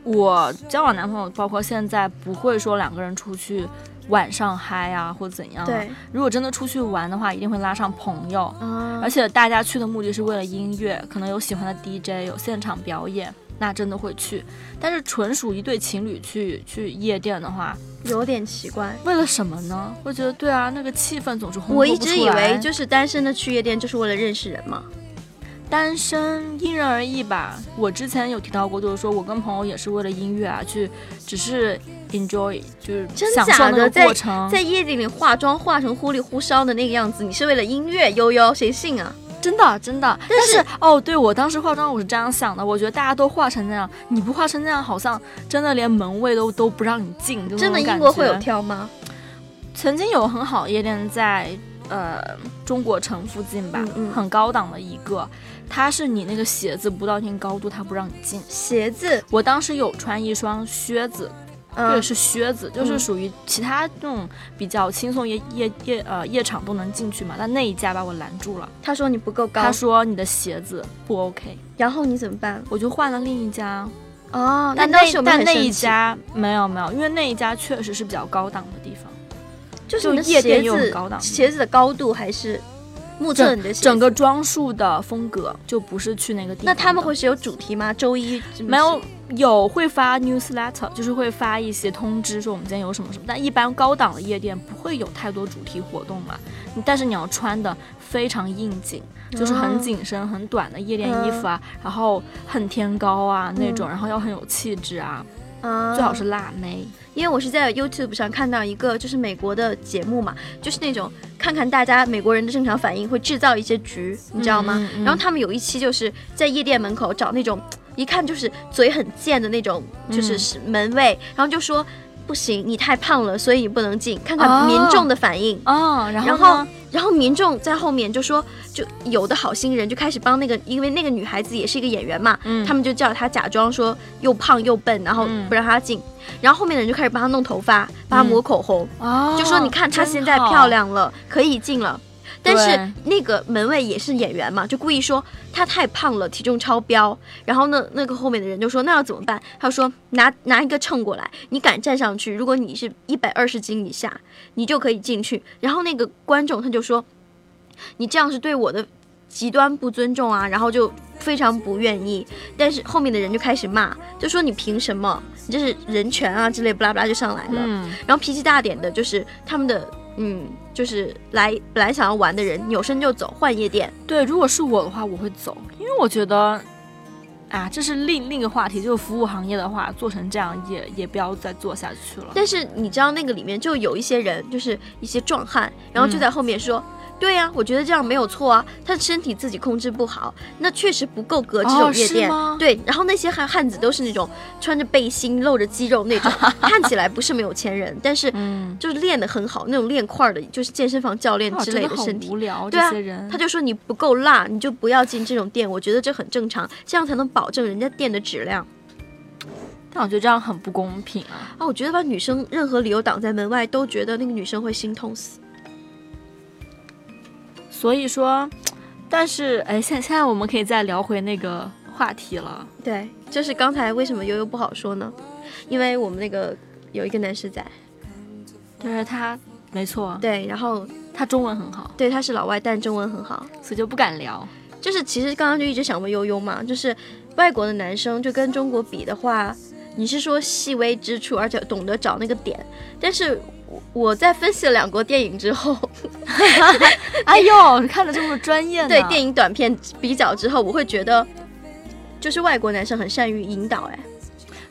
我交往男朋友，包括现在不会说两个人出去晚上嗨啊或怎样、啊。对，如果真的出去玩的话，一定会拉上朋友，啊而且大家去的目的是为了音乐，可能有喜欢的 DJ，有现场表演，那真的会去。但是纯属一对情侣去去夜店的话，有点奇怪。为了什么呢？会觉得对啊，那个气氛总是烘托不我一直以为就是单身的去夜店就是为了认识人嘛。单身因人而异吧。我之前有提到过，就是说我跟朋友也是为了音乐啊，去只是 enjoy，就是享受那个过程。在夜店里化妆化成忽里忽哨的那个样子，你是为了音乐？悠悠，谁信啊？真的真的。但是哦，对我当时化妆我是这样想的，我觉得大家都化成那样，你不化成那样，好像真的连门卫都都不让你进。真的英国会有挑吗？曾经有很好夜店在。呃，中国城附近吧，很高档的一个，它是你那个鞋子不到一定高度，它不让你进。鞋子，我当时有穿一双靴子，对，是靴子，就是属于其他那种比较轻松夜夜夜呃夜场都能进去嘛，但那一家把我拦住了。他说你不够高，他说你的鞋子不 OK，然后你怎么办？我就换了另一家。哦，但那但那一家没有没有，因为那一家确实是比较高档的地方。就是夜店又很高档，鞋子的高度还是目测你的整个装束的风格，就不是去那个地方。那他们会是有主题吗？周一没有有会发 newsletter，就是会发一些通知说我们今天有什么什么。但一般高档的夜店不会有太多主题活动嘛。但是你要穿的非常应景，就是很紧身、很短的夜店衣服啊，然后很天高啊那种，然后要很有气质啊。最好是辣妹，因为我是在 YouTube 上看到一个就是美国的节目嘛，就是那种看看大家美国人的正常反应，会制造一些局，你知道吗？然后他们有一期就是在夜店门口找那种一看就是嘴很贱的那种，就是门卫，然后就说。不行，你太胖了，所以你不能进。看看民众的反应哦，然后然后民众在后面就说，就有的好心人就开始帮那个，因为那个女孩子也是一个演员嘛，他们就叫她假装说又胖又笨，然后不让她进。然后后面的人就开始帮她弄头发，帮她抹口红，就说你看她现在漂亮了，可以进了。但是那个门卫也是演员嘛，就故意说他太胖了，体重超标。然后呢，那个后面的人就说那要怎么办？他说拿拿一个秤过来，你敢站上去？如果你是一百二十斤以下，你就可以进去。然后那个观众他就说，你这样是对我的极端不尊重啊！然后就非常不愿意。但是后面的人就开始骂，就说你凭什么？你这是人权啊之类，不拉不拉就上来了。然后脾气大点的就是他们的。嗯，就是来本来想要玩的人，扭身就走，换夜店。对，如果是我的话，我会走，因为我觉得，啊，这是另另一个话题，就是服务行业的话，做成这样也也不要再做下去了。但是你知道那个里面就有一些人，就是一些壮汉，然后就在后面说。对呀，我觉得这样没有错啊。他身体自己控制不好，那确实不够格这种夜店。对，然后那些汉汉子都是那种穿着背心、露着肌肉那种，看起来不是没有钱人，但是就是练得很好，那种练块的，就是健身房教练之类的身体。无聊，这些人。他就说你不够辣，你就不要进这种店。我觉得这很正常，这样才能保证人家店的质量。但我觉得这样很不公平啊！啊，我觉得把女生任何理由挡在门外，都觉得那个女生会心痛死。所以说，但是哎，现现在我们可以再聊回那个话题了。对，就是刚才为什么悠悠不好说呢？因为我们那个有一个男士在，就是他，没错。对，然后他中文很好。对，他是老外，但中文很好，所以就不敢聊。就是其实刚刚就一直想问悠悠嘛，就是外国的男生就跟中国比的话，你是说细微之处，而且懂得找那个点，但是。我在分析了两国电影之后，哎呦，看的这么专业呢。对电影短片比较之后，我会觉得，就是外国男生很善于引导。哎，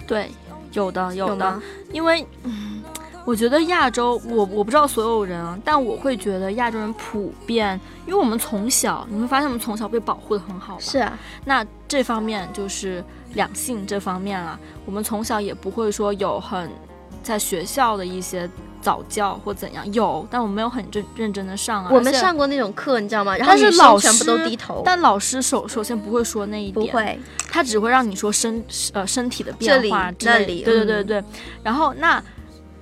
对，有的有的，因为嗯，我觉得亚洲，我我不知道所有人啊，但我会觉得亚洲人普遍，因为我们从小，你会发现我们从小被保护的很好。是啊，那这方面就是两性这方面啊，我们从小也不会说有很在学校的一些。早教或怎样有，但我没有很认认真的上啊。我们上过那种课，你知道吗？然后女生全部都低头。但老师首首先不会说那一点，不会，他只会让你说身呃身体的变化之类。对对对对，然后那。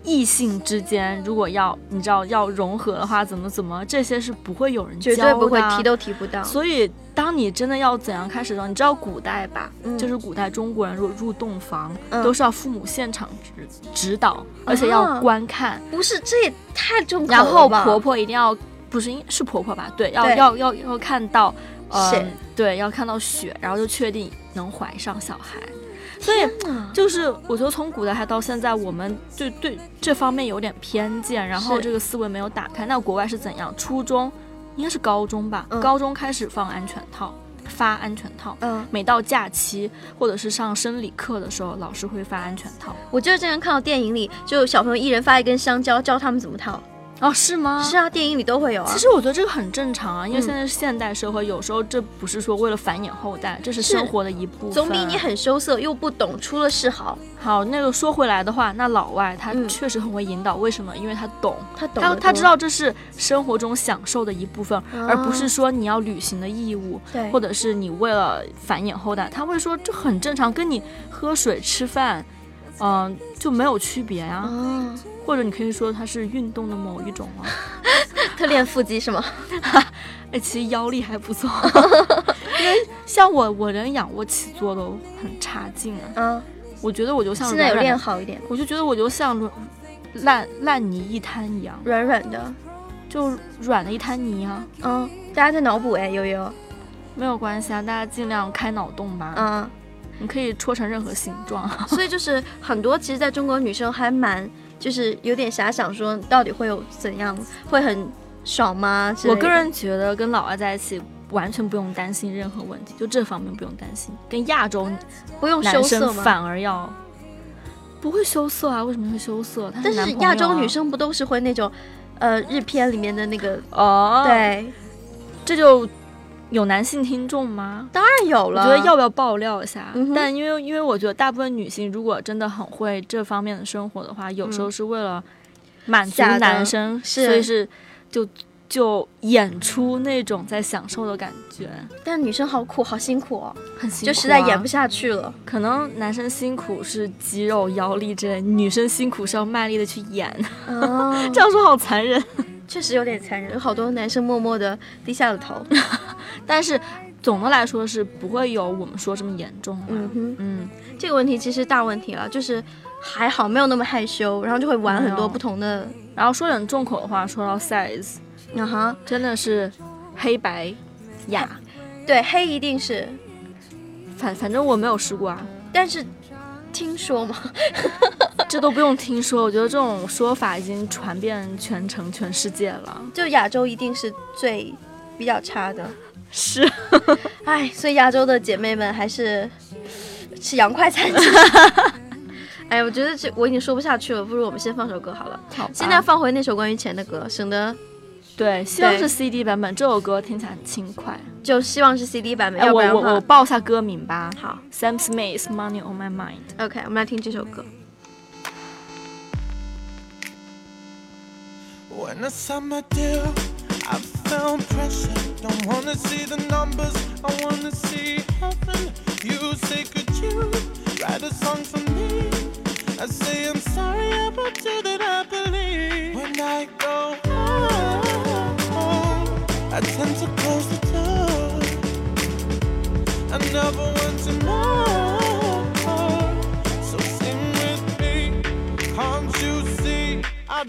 异性之间，如果要你知道要融合的话，怎么怎么这些是不会有人教的，绝对不会提都提不到。所以，当你真的要怎样开始的时候，你知道古代吧？就是古代中国人如果入洞房，都是要父母现场指指导，而且要观看。不是，这也太重口了然后婆婆一定要，不是，是婆婆吧？对，要要要要看到血，对，要看到血，然后就确定能怀上小孩。所以就是，我觉得从古代还到现在，我们对对这方面有点偏见，然后这个思维没有打开。那国外是怎样？初中应该是高中吧？高中开始放安全套，发安全套。嗯，每到假期或者是上生理课的时候，老师会发安全套。我记得之前看到电影里，就小朋友一人发一根香蕉，教他们怎么套。哦，是吗？是啊，电影里都会有啊。其实我觉得这个很正常啊，因为现在是现代社会，有时候这不是说为了繁衍后代，这是生活的一部分。总比你很羞涩又不懂出了事好。好，那个说回来的话，那老外他嗯确实很会引导，为什么？因为他懂，他懂他他知道这是生活中享受的一部分，啊而不是说你要履行的义务，对，或者是你为了繁衍后代，他会说这很正常，跟你喝水吃饭，嗯、就没有区别呀、哦，或者你可以说它是运动的某一种啊。他练腹肌是吗？哎，其实腰力还不错，因为像我，我连仰卧起坐都很差劲啊。嗯，我觉得我就像现在有练好一点，我就觉得我就像烂烂泥一滩一样，软软的。就软的一滩泥啊。嗯，大家在脑补哎，悠悠。没有关系啊，大家尽量开脑洞吧。嗯，你可以戳成任何形状。所以就是很多，其实在中国女生还蛮就是有点遐想，说到底会有怎样，会很爽吗？我个人觉得跟老外在一起。完全不用担心任何问题，就这方面不用担心。跟亚洲不用羞男涩吗？反而要不会羞涩啊？为什么会羞涩？但是亚洲女生不都是会那种，呃，日片里面的那个，哦，，对，这就有男性听众吗？当然有我了。觉得要不要爆料一下？嗯但因为因为我觉得大部分女性如果真的很会这方面的生活的话，有时候是为了满足男生，是所以是就就演出那种在享受的感觉，但女生好苦，好辛苦哦，很辛苦、啊，就实在演不下去了。可能男生辛苦是肌肉、腰力之类，女生辛苦是要卖力的去演。哦，这样说好残忍，确实有点残忍，有好多男生默默的低下了头。但是总的来说是不会有我们说这么严重的。嗯哼，嗯，这个问题其实大问题了，就是还好没有那么害羞，然后就会玩很多不同的。然后说点重口的话，说到 size，啊哈，真的是黑白雅，对，黑一定是，反反正我没有试过啊，但是听说嘛，这都不用听说，我觉得这种说法已经传遍全城全世界了。就亚洲一定是最比较差的。是，哎，所以亚洲的姐妹们还是吃洋快餐。哎，我觉得这我已经说不下去了，不如我们先放首歌好了。好，现在放回那首关于钱的歌，省得对，希望是 CD 版本，这首歌听起来很轻快。就希望是 CD 版本，要不然我我报一下歌名吧好，Sam Smith Money on My Mind。，OK，我们来听这首歌。When I signed my deal, I felt pressure. Don't wanna see the numbers, I wanna see heaven. You say, could you write a song for me? I say, I'm sorry about you that I believe. When I go home, I tend to close the door. I never want to know.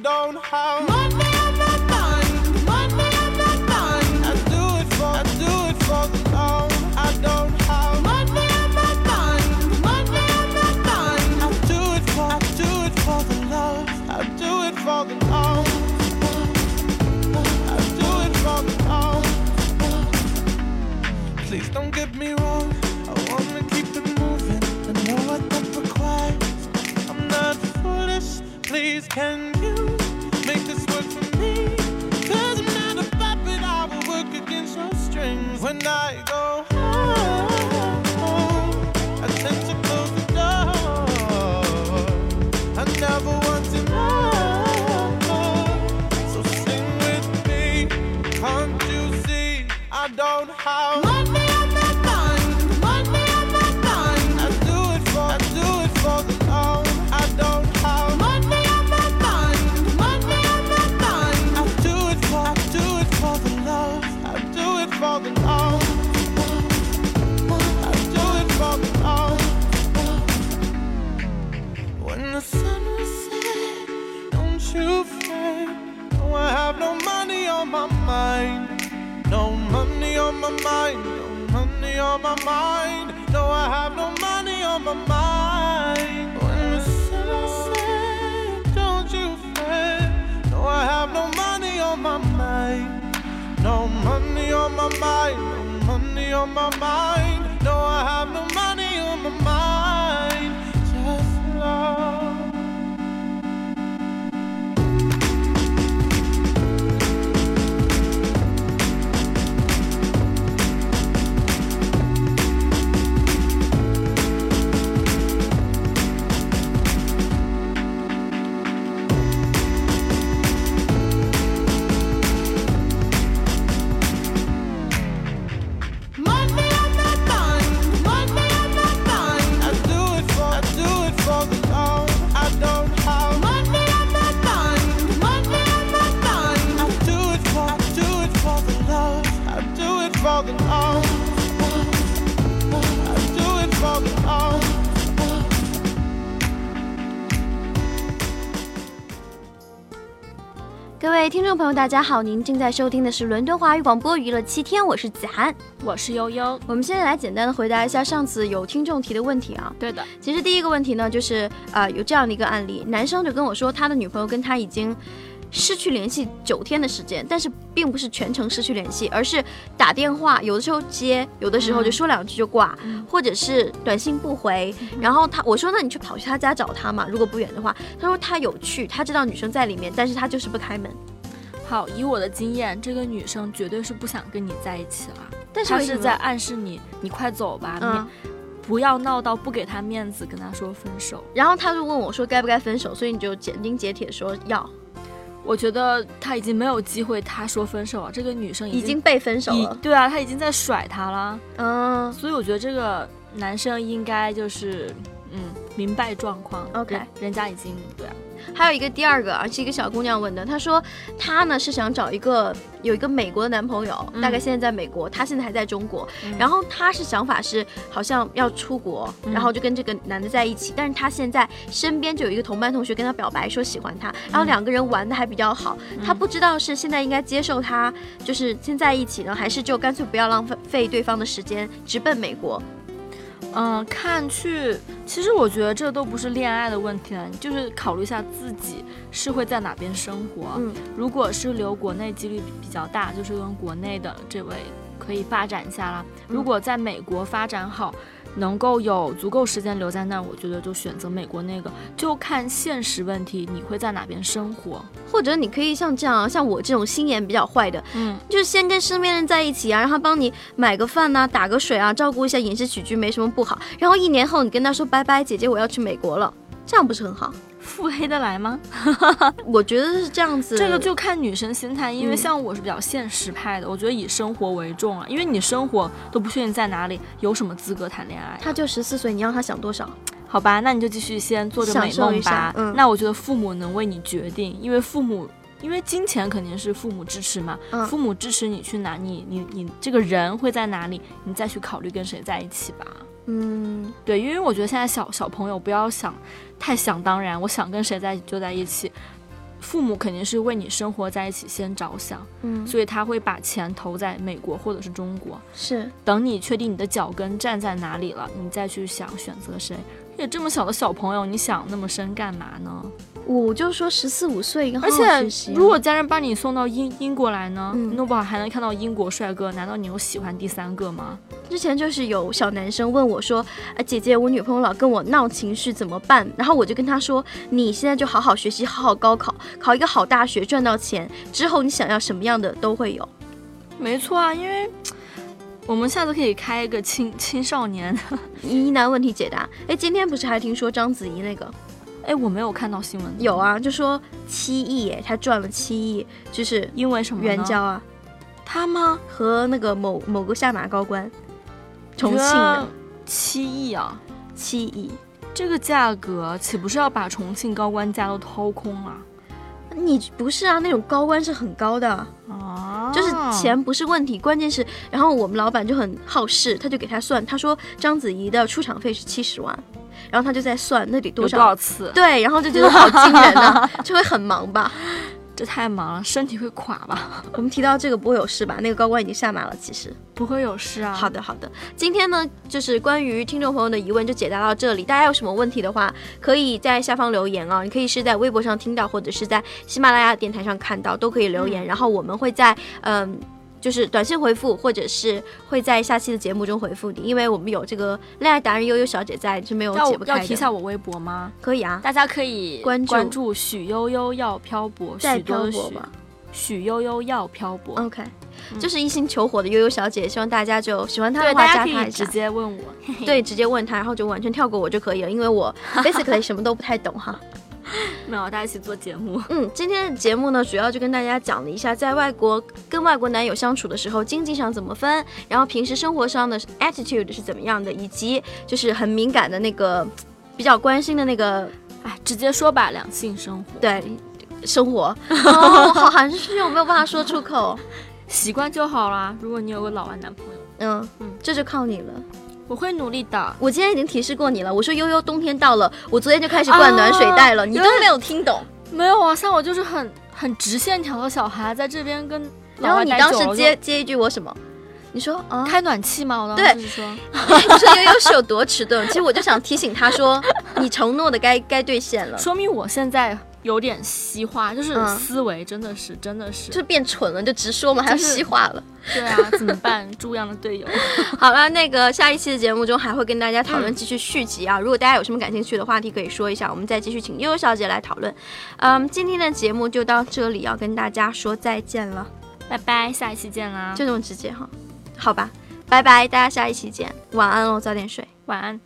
Don't have money on my mind? Money on my mind. I do it for, I do it for the love. I don't have money on my mind. Money on my mind. I do it for, I do it for the love. I do it for the love. I do it for the love. Please don't get me wrong. I wanna keep it moving. I know what that requires. I'm not foolish. Please, can my mind. No money on my mind. No, I have no money on my mind. When the sun don't you fret. No, I have no money on my mind. No money on my mind. No money on my mind. No, I have no money 友，大家好，您正在收听的是伦敦华语广播娱乐七天，我是子涵。我是悠悠。我们现在来简单的回答一下上次有听众提的问题啊。对的，其实第一个问题呢，就是呃有这样的一个案例，男生就跟我说他的女朋友跟他已经失去联系九天的时间，但是并不是全程失去联系，而是打电话有的时候接，有的时候就说两句就挂，或者是短信不回。然后他我说那你去跑去他家找他嘛，如果不远的话，他说他有去，他知道女生在里面，但是他就是不开门。好，以我的经验，这个女生绝对是不想跟你在一起了，她但是她是在暗示你，你快走吧，嗯，你不要闹到不给她面子，跟她说分手。然后他就问我说该不该分手，所以你就斩钉截铁说要，我觉得她已经没有机会，她说分手了，这个女生已经经被分手了。对啊，她已经在甩他了，嗯，所以我觉得这个男生应该就是嗯明白状况。OK 人人家已经对啊，还有一个第二个啊，是一个小姑娘问的，她说她呢是想找一个有一个美国的男朋友，嗯。大概现在在美国，她现在还在中国，嗯。然后她是想法是好像要出国，嗯。然后就跟这个男的在一起，但是她现在身边就有一个同班同学跟她表白说喜欢她，然后两个人玩的还比较好，她不知道是现在应该接受他就是先在一起呢，还是就干脆不要浪费费对方的时间，直奔美国。嗯，看去，其实我觉得这都不是恋爱的问题了，你就是考虑一下自己是会在哪边生活。嗯，如果是留国内几率比较大，就是跟国内的这位可以发展一下啦。如果在美国发展好，能够有足够时间留在那儿，我觉得就选择美国那个，就看现实问题，你会在哪边生活。或者你可以像这样啊，像我这种心眼比较坏的，嗯，就是先跟身边人在一起啊，让他帮你买个饭呐、打个水啊，照顾一下饮食起居，没什么不好。然后一年后你跟他说拜拜，姐姐我要去美国了，这样不是很好？腹黑的来吗？我觉得是这样子。这个就看女生心态，因为嗯像我是比较现实派的，我觉得以生活为重啊，因为你生活都不确定在哪里，有什么资格谈恋爱？他就十四岁，你让他想多少？好吧，那你就继续先做着美梦吧。嗯那我觉得父母能为你决定，因为父母。因为金钱肯定是父母支持嘛，嗯父母支持你去哪，你你你这个人会在哪里，你再去考虑跟谁在一起吧。嗯，对，因为我觉得现在小小朋友不要想太想当然，我想跟谁在一起就在一起，父母肯定是为你生活在一起先着想，嗯，所以他会把钱投在美国或者是中国。是等你确定你的脚跟站在哪里了，你再去想选择谁。也这么小的小朋友，你想那么深干嘛呢？我就说十四五岁应该好而好学习啊且如果家人把你送到英英国来呢，嗯弄不好还能看到英国帅哥，难道你有喜欢第三个吗？之前就是有小男生问我说：“啊，姐姐，我女朋友老跟我闹情绪，怎么办？”然后我就跟他说：“你现在就好好学习，好好高考，考一个好大学，赚到钱之后，你想要什么样的都会有。没错啊，因为我们下次可以开一个青青少年。疑难问题解答。哎，今天不是还听说章子怡那个哎，我没有看到新闻，有，啊，就说七亿，哎，她赚了七亿，就是因为什么呢？援交啊，他吗？和那个某某个下马高官，重庆的七亿啊，七亿。这个价格岂不是要把重庆高官家都掏空了？你不是啊，那种高官是很高的。啊就是钱不是问题，关键是，然后我们老板就很好事，他就给他算，他说章子怡的出场费是七十万，然后他就在算那得多少，多少次？对，然后就觉得好惊人啊，就会很忙吧。这太忙了，身体会垮吧？我们提到这个不会有事吧？那个高官已经下马了，其实。不会有事啊。好的，好的。今天呢，就是关于听众朋友的疑问就解答到这里。大家有什么问题的话，可以在下方留言啊。你可以是在微博上听到，或者是在喜马拉雅电台上看到，都可以留言。然后我们会在嗯。就是短信回复，或者是会在下期的节目中回复你，因为我们有这个恋爱达人悠悠小姐在，是没有要解不开的。要提一下我微博吗？可以啊，大家可以关注关注许悠悠要漂泊，在许多的许漂泊吧。许悠悠要漂泊。OK，、就是一心求火的悠悠小姐，希望大家就喜欢她的对，话大家可以直加她一下。接问我。对，直接问她，然后就完全跳过我就可以了，因为我 basically 什么都不太懂哈。没有，大家一起做节目。嗯，今天的节目呢，主要就跟大家讲了一下，在外国跟外国男友相处的时候，经济上怎么分，然后平时生活上的 attitude 是怎么样的，以及就是很敏感的那个比较关心的那个哎，直接说吧，两性生活，对生活。哦，好含蓄，我没有办法说出口。习惯就好啦。如果你有个老外男朋友，嗯嗯这就靠你了。我会努力的。我今天已经提示过你了，我说悠悠冬天到了，我昨天就开始灌暖水袋了，你都没有听懂。没有啊，像我就是很很直线条的小孩，在这边跟然后你当时接接一句我什么？你说啊，开暖气吗，我当对时是说，你说悠悠是有多迟钝？其实我就想提醒他说，你承诺的该该兑现了，说明我现在有点西化，就是嗯思维真的是真的是，就变蠢了，就直说嘛，还要就是西化了。对啊，怎么办？猪一样的队友，好了，那个下一期的节目中还会跟大家讨论继续续集啊。如果大家有什么感兴趣的话题，可以说一下，我们再继续请悠悠小姐来讨论。嗯，今天的节目就到这里，要跟大家说再见了，拜拜，下一期见啦，就这么直接哈。好吧，拜拜，大家下一期见，晚安喽，早点睡。晚安。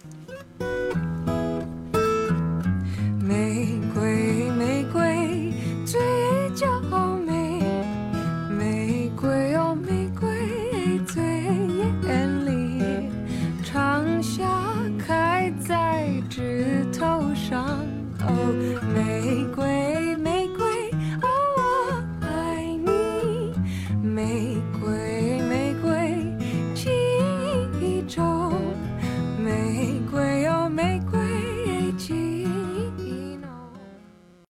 在枝头上哦